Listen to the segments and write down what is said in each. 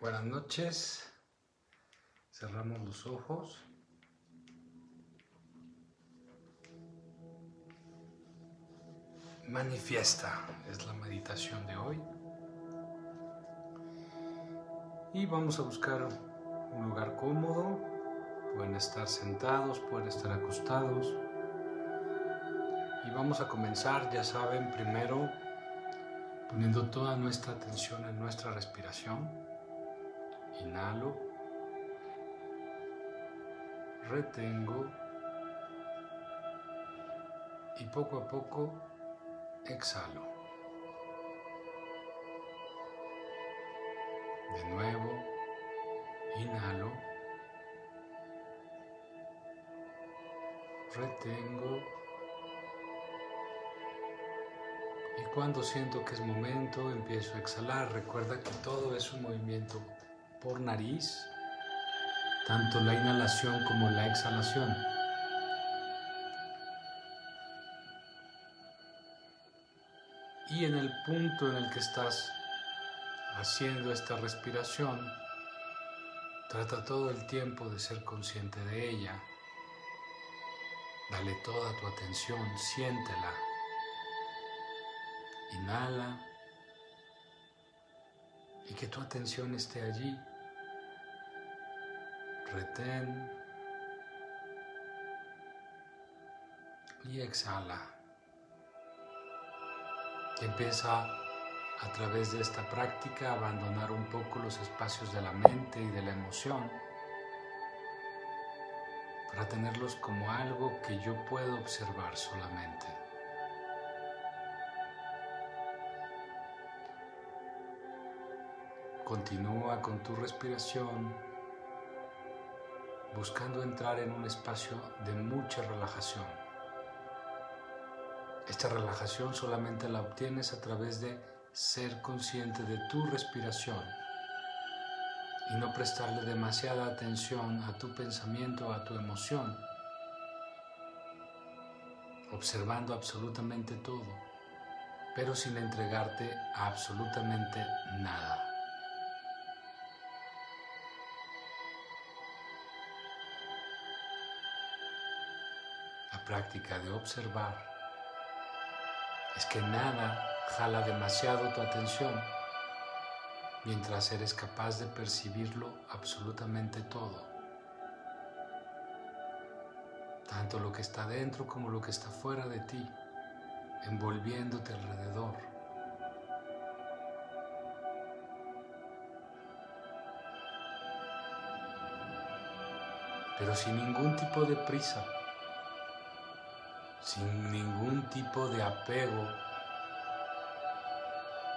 Buenas noches. Cerramos los ojos. Manifiesta es la meditación de hoy. Y vamos a buscar un lugar cómodo. Pueden estar sentados, pueden estar acostados. Y vamos a comenzar, ya saben, primero poniendo toda nuestra atención en nuestra respiración. Inhalo. Retengo. Y poco a poco exhalo. De nuevo, inhalo. Retengo. Y cuando siento que es momento, empiezo a exhalar. Recuerda que todo es un movimiento por nariz, tanto la inhalación como la exhalación. Y en el punto en el que estás haciendo esta respiración, trata todo el tiempo de ser consciente de ella. Dale toda tu atención, siéntela. Inhala y que tu atención esté allí. Retén y exhala. Empieza a través de esta práctica a abandonar un poco los espacios de la mente y de la emoción para tenerlos como algo que yo puedo observar solamente. Continúa con tu respiración, buscando entrar en un espacio de mucha relajación. Esta relajación solamente la obtienes a través de ser consciente de tu respiración y no prestarle demasiada atención a tu pensamiento, a tu emoción, observando absolutamente todo, pero sin entregarte a absolutamente nada. Práctica de observar es que nada jala demasiado tu atención mientras eres capaz de percibirlo absolutamente todo. Tanto lo que está dentro como lo que está fuera de ti, envolviéndote alrededor. Pero sin ningún tipo de prisa sin ningún tipo de apego,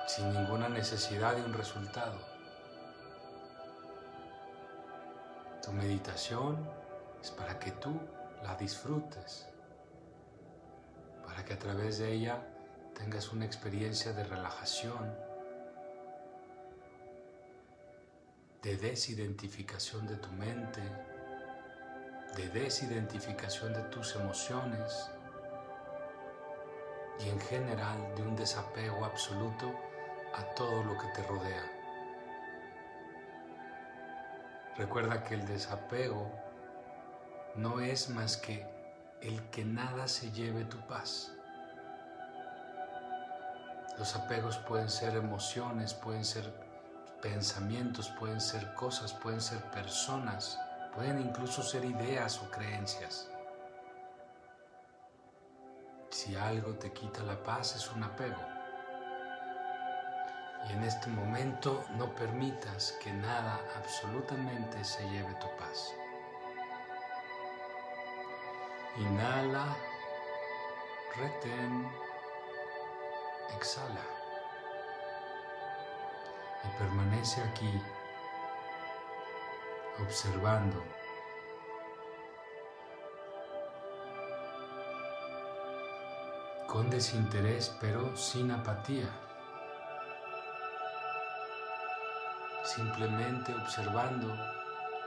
sin ninguna necesidad de un resultado. Tu meditación es para que tú la disfrutes, para que a través de ella tengas una experiencia de relajación, de desidentificación de tu mente, de desidentificación de tus emociones, y en general de un desapego absoluto a todo lo que te rodea. Recuerda que el desapego no es más que el que nada se lleve tu paz. Los apegos pueden ser emociones, pueden ser pensamientos, pueden ser cosas, pueden ser personas, pueden incluso ser ideas o creencias. Si algo te quita la paz es un apego. Y en este momento no permitas que nada absolutamente se lleve tu paz. Inhala, retén, exhala. Y permanece aquí observando con desinterés pero sin apatía. Simplemente observando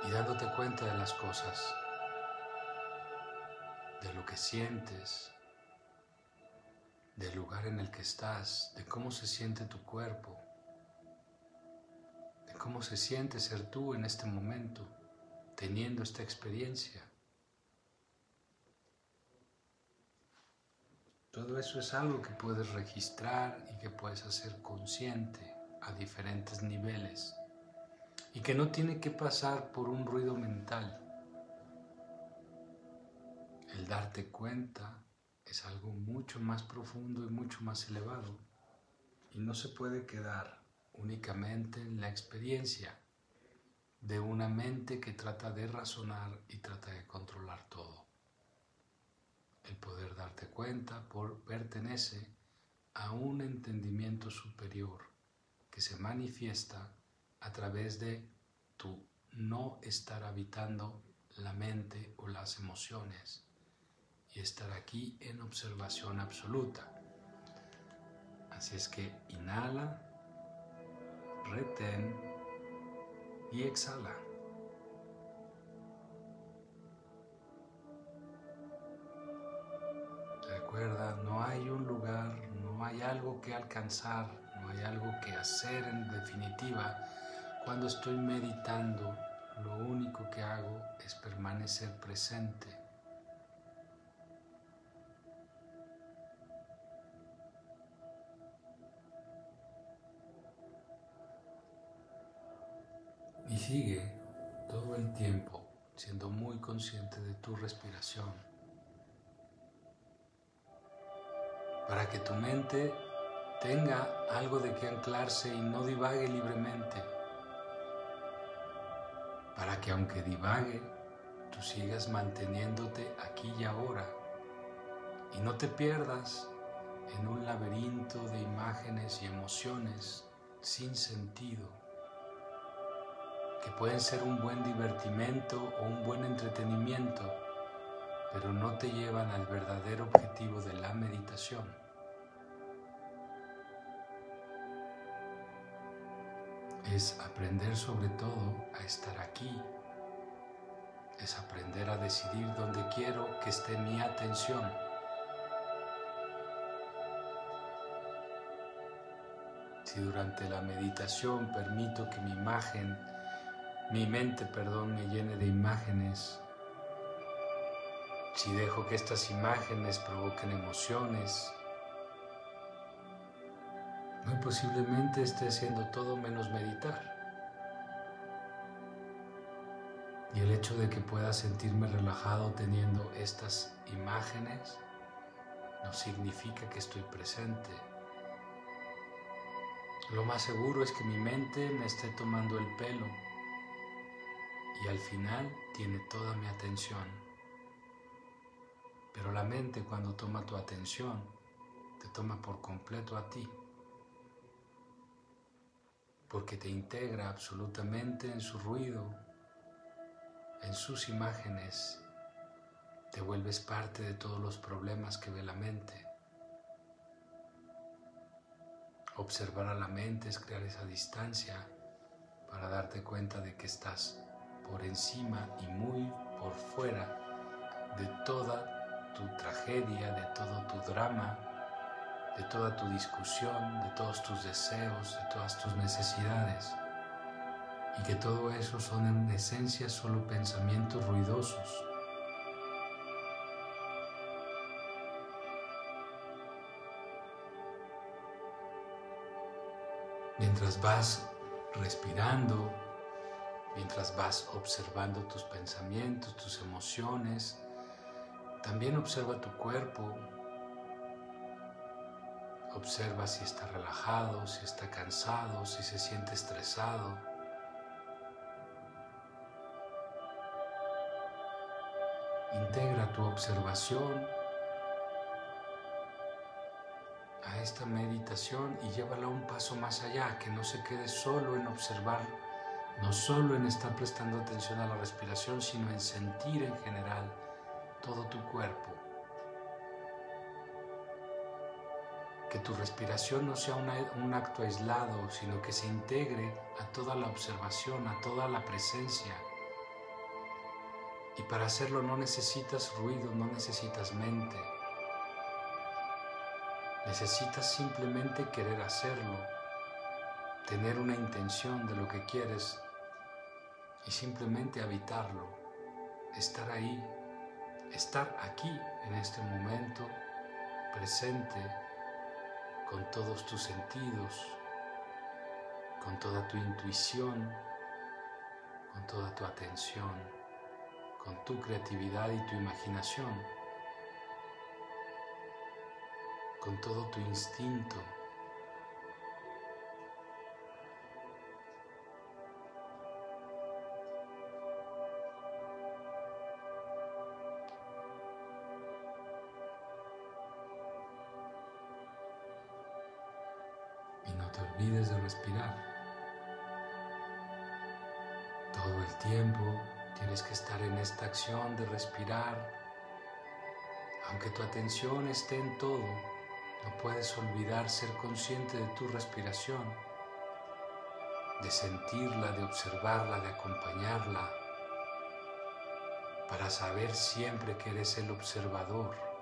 y dándote cuenta de las cosas, de lo que sientes, del lugar en el que estás, de cómo se siente tu cuerpo, de cómo se siente ser tú en este momento, teniendo esta experiencia. Todo eso es algo que puedes registrar y que puedes hacer consciente a diferentes niveles y que no tiene que pasar por un ruido mental. El darte cuenta es algo mucho más profundo y mucho más elevado y no se puede quedar únicamente en la experiencia de una mente que trata de razonar y trata de controlar todo. El poder darte cuenta por, pertenece a un entendimiento superior que se manifiesta a través de tu no estar habitando la mente o las emociones y estar aquí en observación absoluta. Así es que inhala, retén y exhala. No hay un lugar, no hay algo que alcanzar, no hay algo que hacer en definitiva. Cuando estoy meditando, lo único que hago es permanecer presente Y sigue todo el tiempo siendo muy consciente de tu respiración. Para que tu mente tenga algo de que anclarse y no divague libremente. Para que aunque divague, tú sigas manteniéndote aquí y ahora y no te pierdas en un laberinto de imágenes y emociones sin sentido que pueden ser un buen divertimento o un buen entretenimiento, pero no te llevan al verdadero objetivo de la meditación. Es aprender sobre todo a estar aquí, es aprender a decidir dónde quiero que esté mi atención. Si durante la meditación permito que mi imagen mi mente, perdón, me llene de imágenes, si dejo que estas imágenes provoquen emociones, muy posiblemente esté haciendo todo menos meditar. Y el hecho de que pueda sentirme relajado teniendo estas imágenes no significa que estoy presente. Lo más seguro es que mi mente me esté tomando el pelo y al final tiene toda mi atención. Pero la mente cuando toma tu atención, te toma por completo a ti, porque te integra absolutamente en su ruido, en sus imágenes, te vuelves parte de todos los problemas que ve la mente. Observar a la mente es crear esa distancia para darte cuenta de que estás por encima y muy por fuera de toda tu tragedia, de todo tu drama, de toda tu discusión, de todos tus deseos, de todas tus necesidades. Y que todo eso son en esencia solo pensamientos ruidosos. Mientras vas respirando, mientras vas observando tus pensamientos, tus emociones. También observa tu cuerpo. Observa si está relajado, si está cansado, si se siente estresado. Integra tu observación a esta meditación y llévala un paso más allá, que no se quede solo en observar no solo en estar prestando atención a la respiración, sino en sentir en general todo tu cuerpo. Que tu respiración no sea un acto aislado, sino que se integre a toda la observación, a toda la presencia. Y para hacerlo no necesitas ruido, no necesitas mente. Necesitas simplemente querer hacerlo tener una intención de lo que quieres y simplemente habitarlo, estar ahí, estar aquí en este momento presente con todos tus sentidos, con toda tu intuición, con toda tu atención, con tu creatividad y tu imaginación, con todo tu instinto. Respirar. Todo el tiempo tienes que estar en esta acción de respirar. Aunque tu atención esté en todo, no puedes olvidar ser consciente de tu respiración, de sentirla, de observarla, de acompañarla, para saber siempre que eres el observador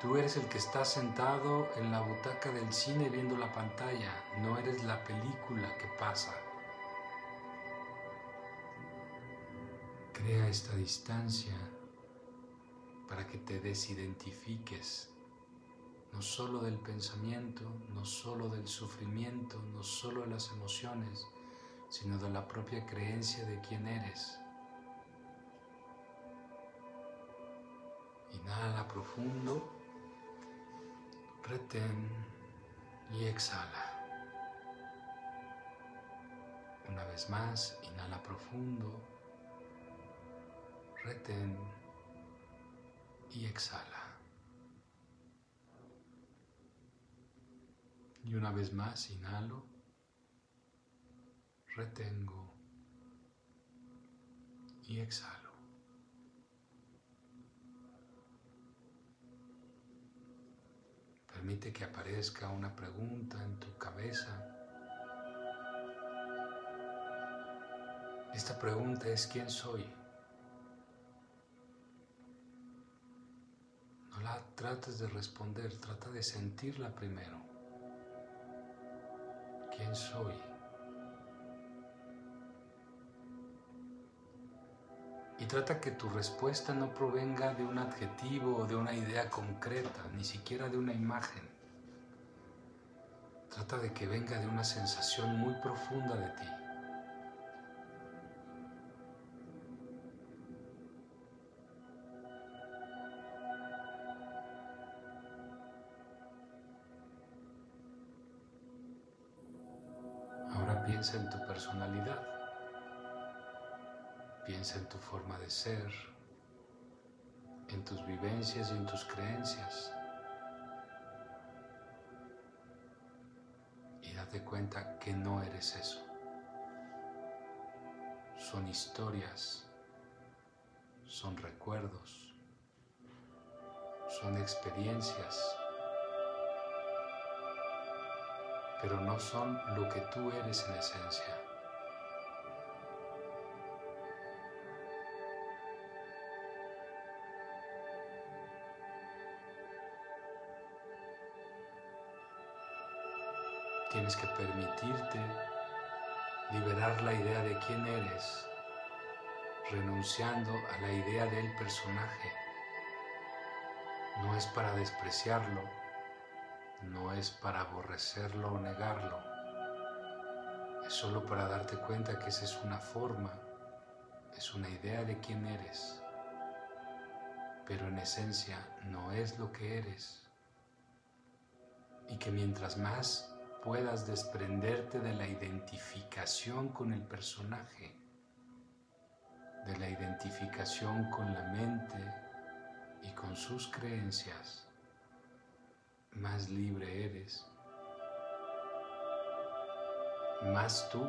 Tú eres el que está sentado en la butaca del cine viendo la pantalla, no eres la película que pasa. Crea esta distancia para que te desidentifiques, no solo del pensamiento, no solo del sufrimiento, no solo de las emociones, sino de la propia creencia de quién eres. Inhala profundo retén y exhala. Una vez más, inhala profundo, retén y exhala. Y una vez más, inhalo, retengo y exhalo. Permite que aparezca una pregunta en tu cabeza. Esta pregunta es ¿quién soy? No la trates de responder, trata de sentirla primero. ¿Quién soy? Y trata que tu respuesta no provenga de un adjetivo o de una idea concreta, ni siquiera de una imagen. Trata de que venga de una sensación muy profunda de ti. Ahora piensa en tu personalidad. Piensa en tu forma de ser, en tus vivencias y en tus creencias. Y date cuenta que no eres eso. Son historias, son recuerdos, son experiencias, pero no son lo que tú eres en esencia. Tienes que permitirte liberar la idea de quién eres, renunciando a la idea del personaje. No es para despreciarlo, no es para aborrecerlo o negarlo, es solo para darte cuenta que esa es una forma, es una idea de quién eres, pero en esencia no es lo que eres. Y que mientras más puedas desprenderte de la identificación con el personaje, de la identificación con la mente y con sus creencias, más libre eres, más tú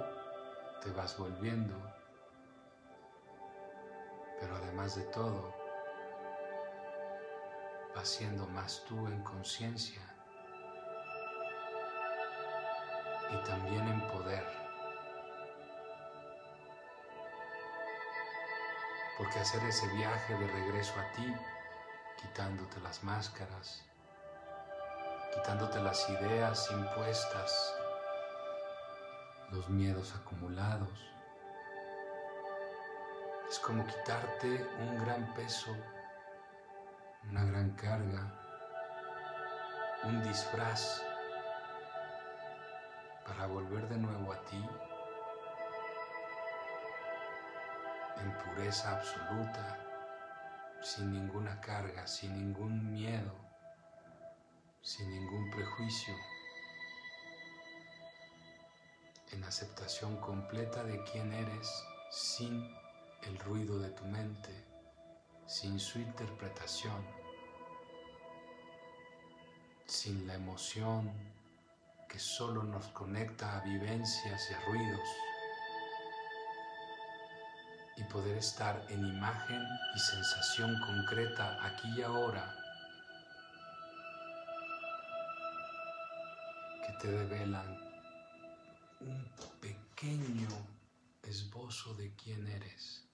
te vas volviendo, pero además de todo, vas siendo más tú en conciencia y también en poder. Porque hacer ese viaje de regreso a ti, quitándote las máscaras, quitándote las ideas impuestas, los miedos acumulados. Es como quitarte un gran peso, una gran carga, un disfraz para volver de nuevo a ti en pureza absoluta, sin ninguna carga, sin ningún miedo, sin ningún prejuicio, en aceptación completa de quién eres, sin el ruido de tu mente, sin su interpretación, sin la emoción que solo nos conecta a vivencias y a ruidos. Y poder estar en imagen y sensación concreta aquí y ahora. Que te develan un pequeño esbozo de quién eres,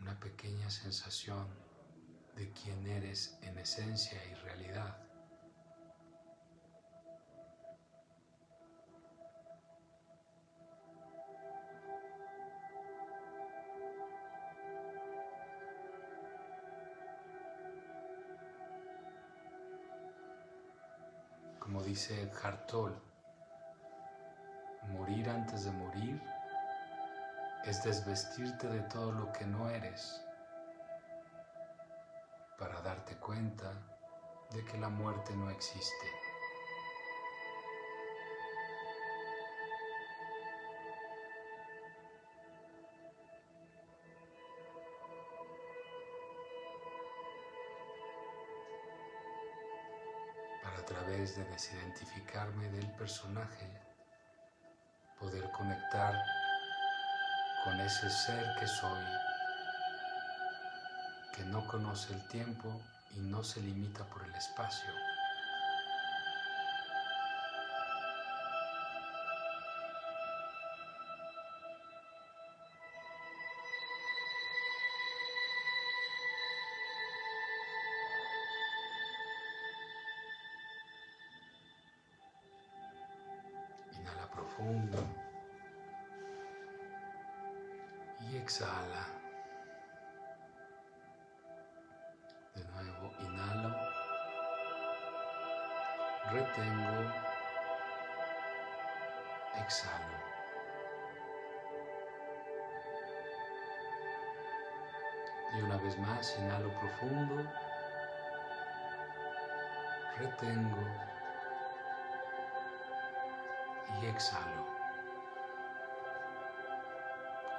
una pequeña sensación de quién eres en esencia y realidad. Dice Hartol, morir antes de morir es desvestirte de todo lo que no eres para darte cuenta de que la muerte no existe. De desidentificarme del personaje, poder conectar con ese ser que soy, que no conoce el tiempo y no se limita por el espacio.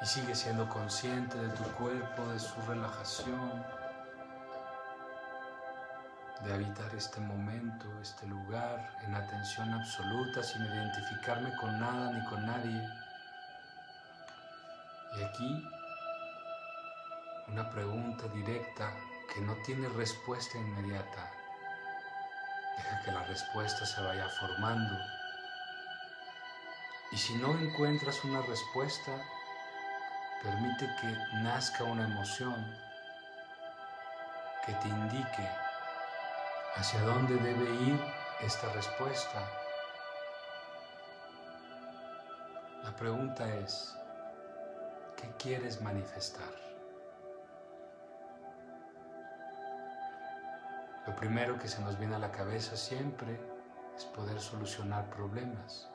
Y sigue siendo consciente de tu cuerpo, de su relajación, de habitar este momento, este lugar en atención absoluta, sin identificarme con nada ni con nadie. Y aquí una pregunta directa que no tiene respuesta inmediata. Deja que la respuesta se vaya formando y si no encuentras una respuesta, permite que nazca una emoción que te indique hacia dónde debe ir esta respuesta. La pregunta es, ¿qué quieres manifestar? Lo primero que se nos viene a la cabeza siempre es poder solucionar problemas.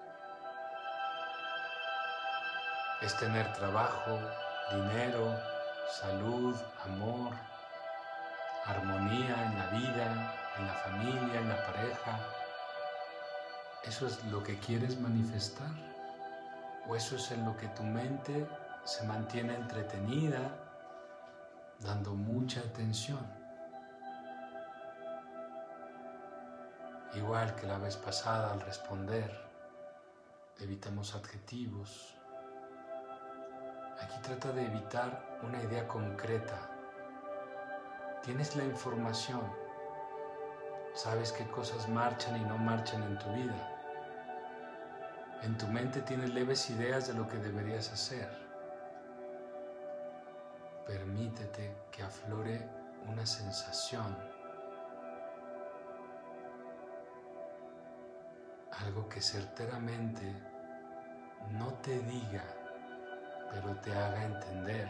Es tener trabajo, dinero, salud, amor, armonía en la vida, en la familia, en la pareja. ¿Eso es lo que quieres manifestar? ¿O eso es en lo que tu mente se mantiene entretenida, dando mucha atención? Igual que la vez pasada al responder, evitamos adjetivos, Aquí trata de evitar una idea concreta. Tienes la información, sabes qué cosas marchan y no marchan en tu vida. En tu mente tienes leves ideas de lo que deberías hacer. Permítete que aflore una sensación algo que certeramente no te diga, pero te haga entender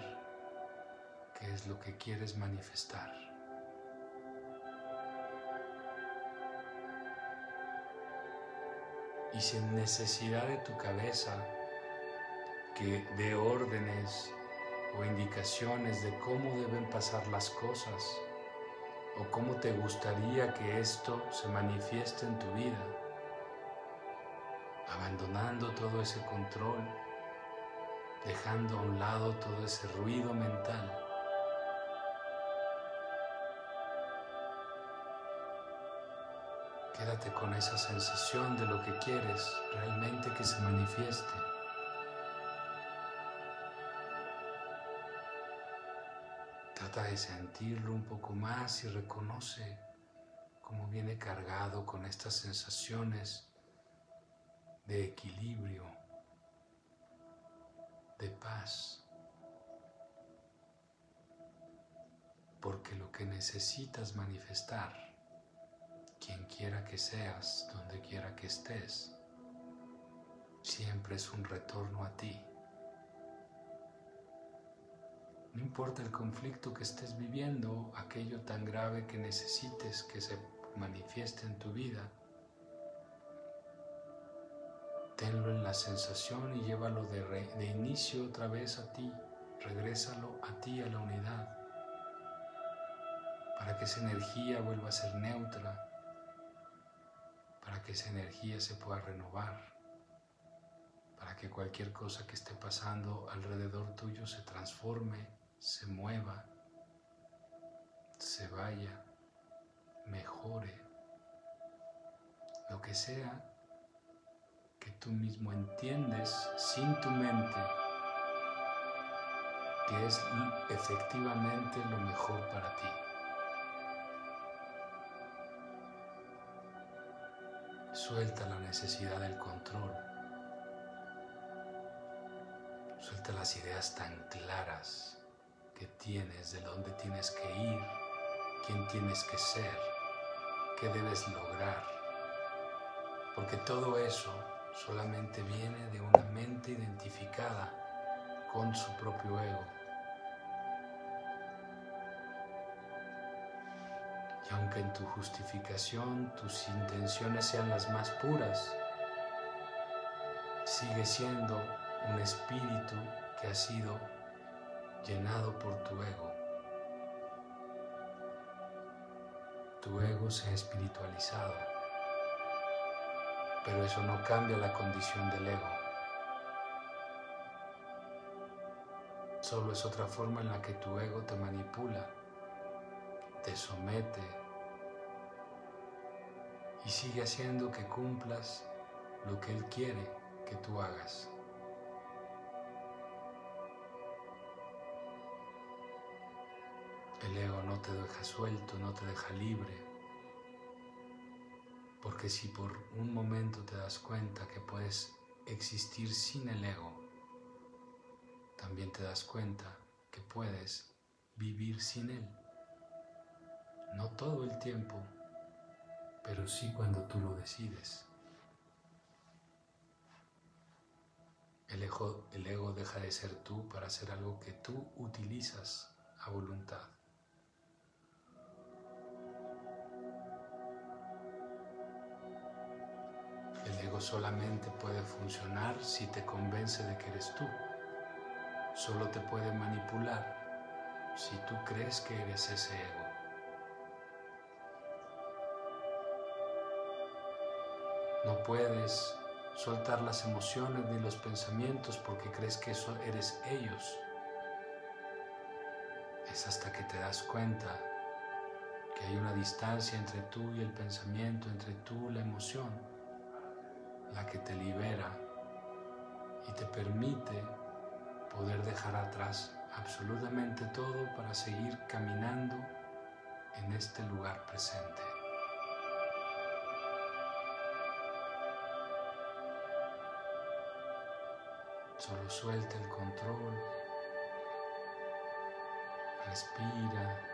qué es lo que quieres manifestar. Y sin necesidad de tu cabeza que dé órdenes o indicaciones de cómo deben pasar las cosas o cómo te gustaría que esto se manifieste en tu vida, abandonando todo ese control, dejando a un lado todo ese ruido mental. Quédate con esa sensación de lo que quieres realmente que se manifieste. Trata de sentirlo un poco más y reconoce cómo viene cargado con estas sensaciones de equilibrio, de paz. Porque lo que necesitas manifestar, quien quiera que seas, donde quiera que estés, siempre es un retorno a ti. No importa el conflicto que estés viviendo, aquello tan grave que necesites que se manifieste en tu vida, tenlo en la sensación y llévalo de, de inicio otra vez a ti, regrésalo a ti, a la unidad, para que esa energía vuelva a ser neutra, para que esa energía se pueda renovar, para que cualquier cosa que esté pasando alrededor tuyo se transforme se mueva, se vaya, mejore, lo que sea que tú mismo entiendes sin tu mente que es efectivamente lo mejor para ti. Suelta la necesidad del control. Suelta las ideas tan claras tienes, de dónde tienes que ir, quién tienes que ser, qué debes lograr. Porque todo eso solamente viene de una mente identificada con su propio ego. Y aunque en tu justificación tus intenciones sean las más puras, sigue siendo un espíritu que ha sido llenado por tu ego. Tu ego se ha espiritualizado, pero eso no cambia la condición del ego. Solo es otra forma en la que tu ego te manipula, te somete y sigue haciendo que cumplas lo que Él quiere que tú hagas. El ego no te deja suelto, no te deja libre. Porque si por un momento te das cuenta que puedes existir sin el ego, también te das cuenta que puedes vivir sin él. No todo el tiempo, pero sí cuando tú lo decides. El ego, deja de ser tú para ser algo que tú utilizas a voluntad. Ego solamente puede funcionar si te convence de que eres tú. Solo te puede manipular si tú crees que eres ese ego. No puedes soltar las emociones ni los pensamientos porque crees que eso eres ellos. Es hasta que te das cuenta que hay una distancia entre tú y el pensamiento, entre tú y la emoción la que te libera y te permite poder dejar atrás absolutamente todo para seguir caminando en este lugar presente. Solo suelta el control, respira.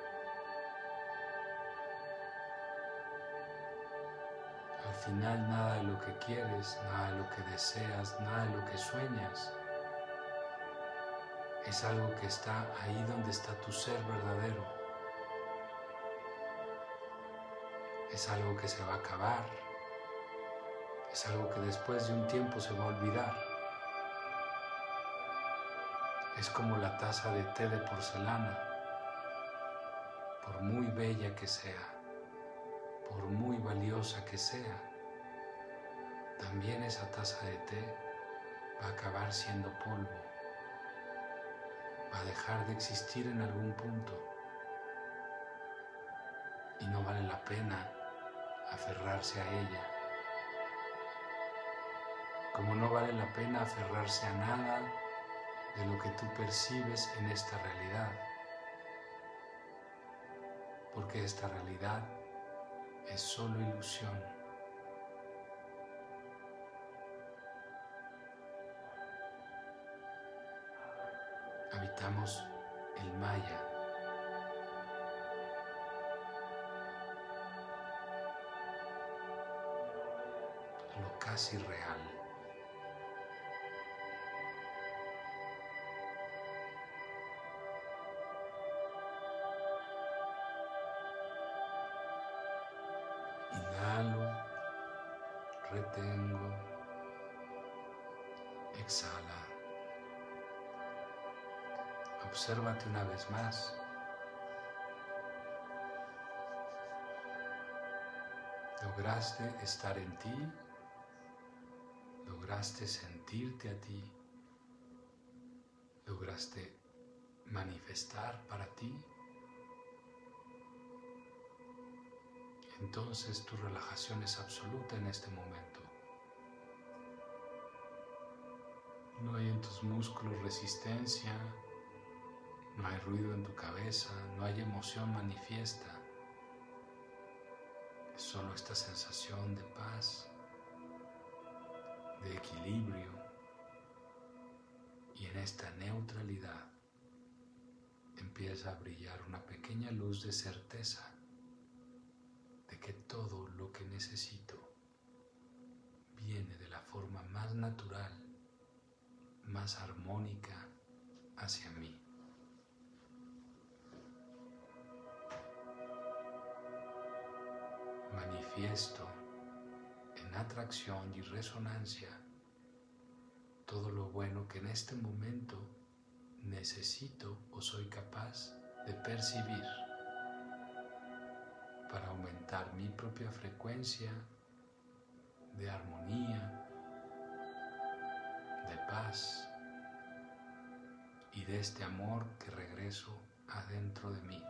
Al final nada de lo que quieres, nada de lo que deseas, nada de lo que sueñas es algo que está ahí donde está tu ser verdadero. Es algo que se va a acabar. Es algo que después de un tiempo se va a olvidar. Es como la taza de té de porcelana. Por muy bella que sea, por muy valiosa que sea, también esa taza de té va a acabar siendo polvo. Va a dejar de existir en algún punto. Y no vale la pena aferrarse a ella. Como no vale la pena aferrarse a nada de lo que tú percibes en esta realidad, porque esta realidad es solo ilusión. habitamos el Maya. Lo casi real. Obsérvate una vez más. Lograste estar en ti, lograste sentirte a ti, lograste manifestar para ti. Entonces tu relajación es absoluta en este momento. No hay en tus músculos resistencia, no hay ruido en tu cabeza, no hay emoción manifiesta. Es solo esta sensación de paz, de equilibrio y en esta neutralidad empieza a brillar una pequeña luz de certeza de que todo lo que necesito viene de la forma más natural, más armónica hacia mí. Manifiesto en atracción y resonancia todo lo bueno que en este momento necesito o soy capaz de percibir para aumentar mi propia frecuencia de armonía, de paz y de este amor que regreso adentro de mí.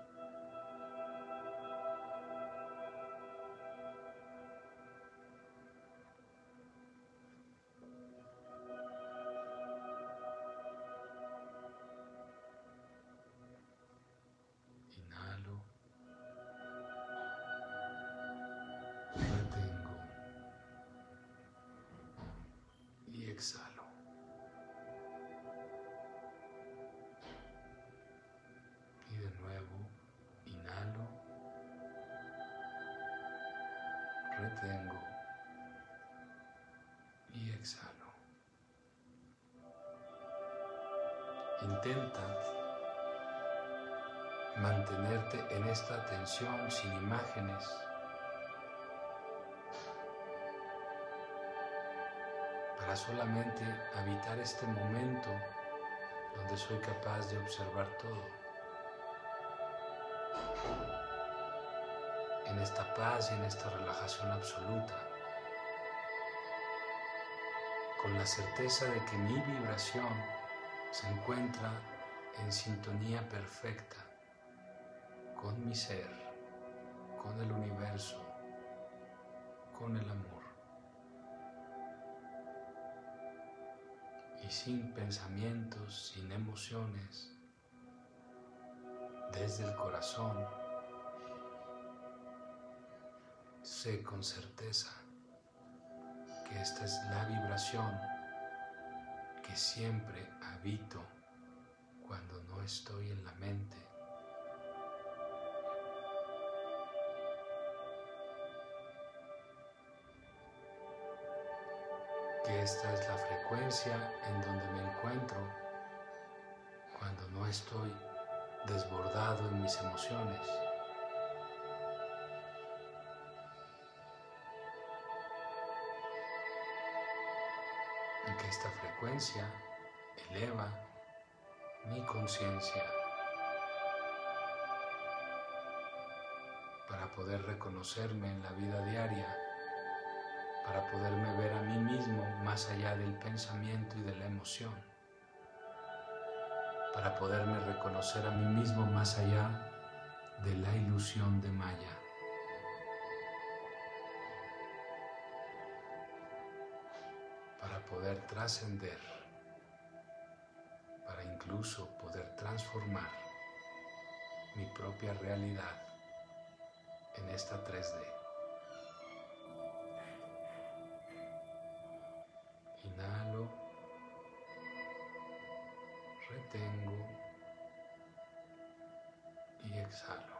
Para solamente habitar este momento donde soy capaz de observar todo. en esta paz y en esta relajación absoluta, con la certeza de que mi vibración se encuentra en sintonía perfecta con mi ser, con el universo, con el amor. Y sin pensamientos, sin emociones, desde el corazón, sé con certeza que esta es la vibración que siempre habito cuando no estoy en la mente. Esta es la frecuencia en donde me encuentro cuando no estoy desbordado en mis emociones. Y que esta frecuencia eleva mi conciencia para poder reconocerme en la vida diaria, para poderme ver a mí mismo más allá del pensamiento y de la emoción, para poderme reconocer a mí mismo más allá de la ilusión de Maya. para poder trascender, para incluso poder transformar mi propia realidad en esta 3D. Retengo y exhalo.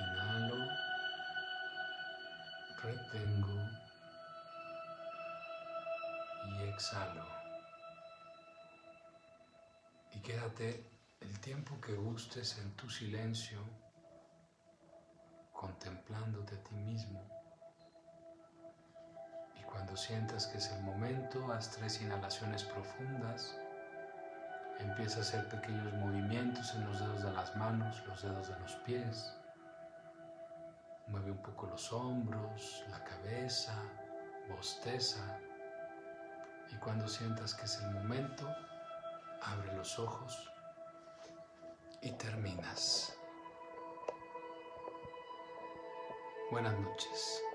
Inhalo, retengo y exhalo. Y quédate el tiempo que gustes en tu silencio, contemplándote a ti mismo. Cuando sientas que es el momento, haz tres inhalaciones profundas. Empieza a hacer pequeños movimientos en los dedos de las manos, los dedos de los pies. Mueve un poco los hombros, la cabeza, bosteza. Y cuando sientas que es el momento, abre los ojos y terminas. Buenas noches.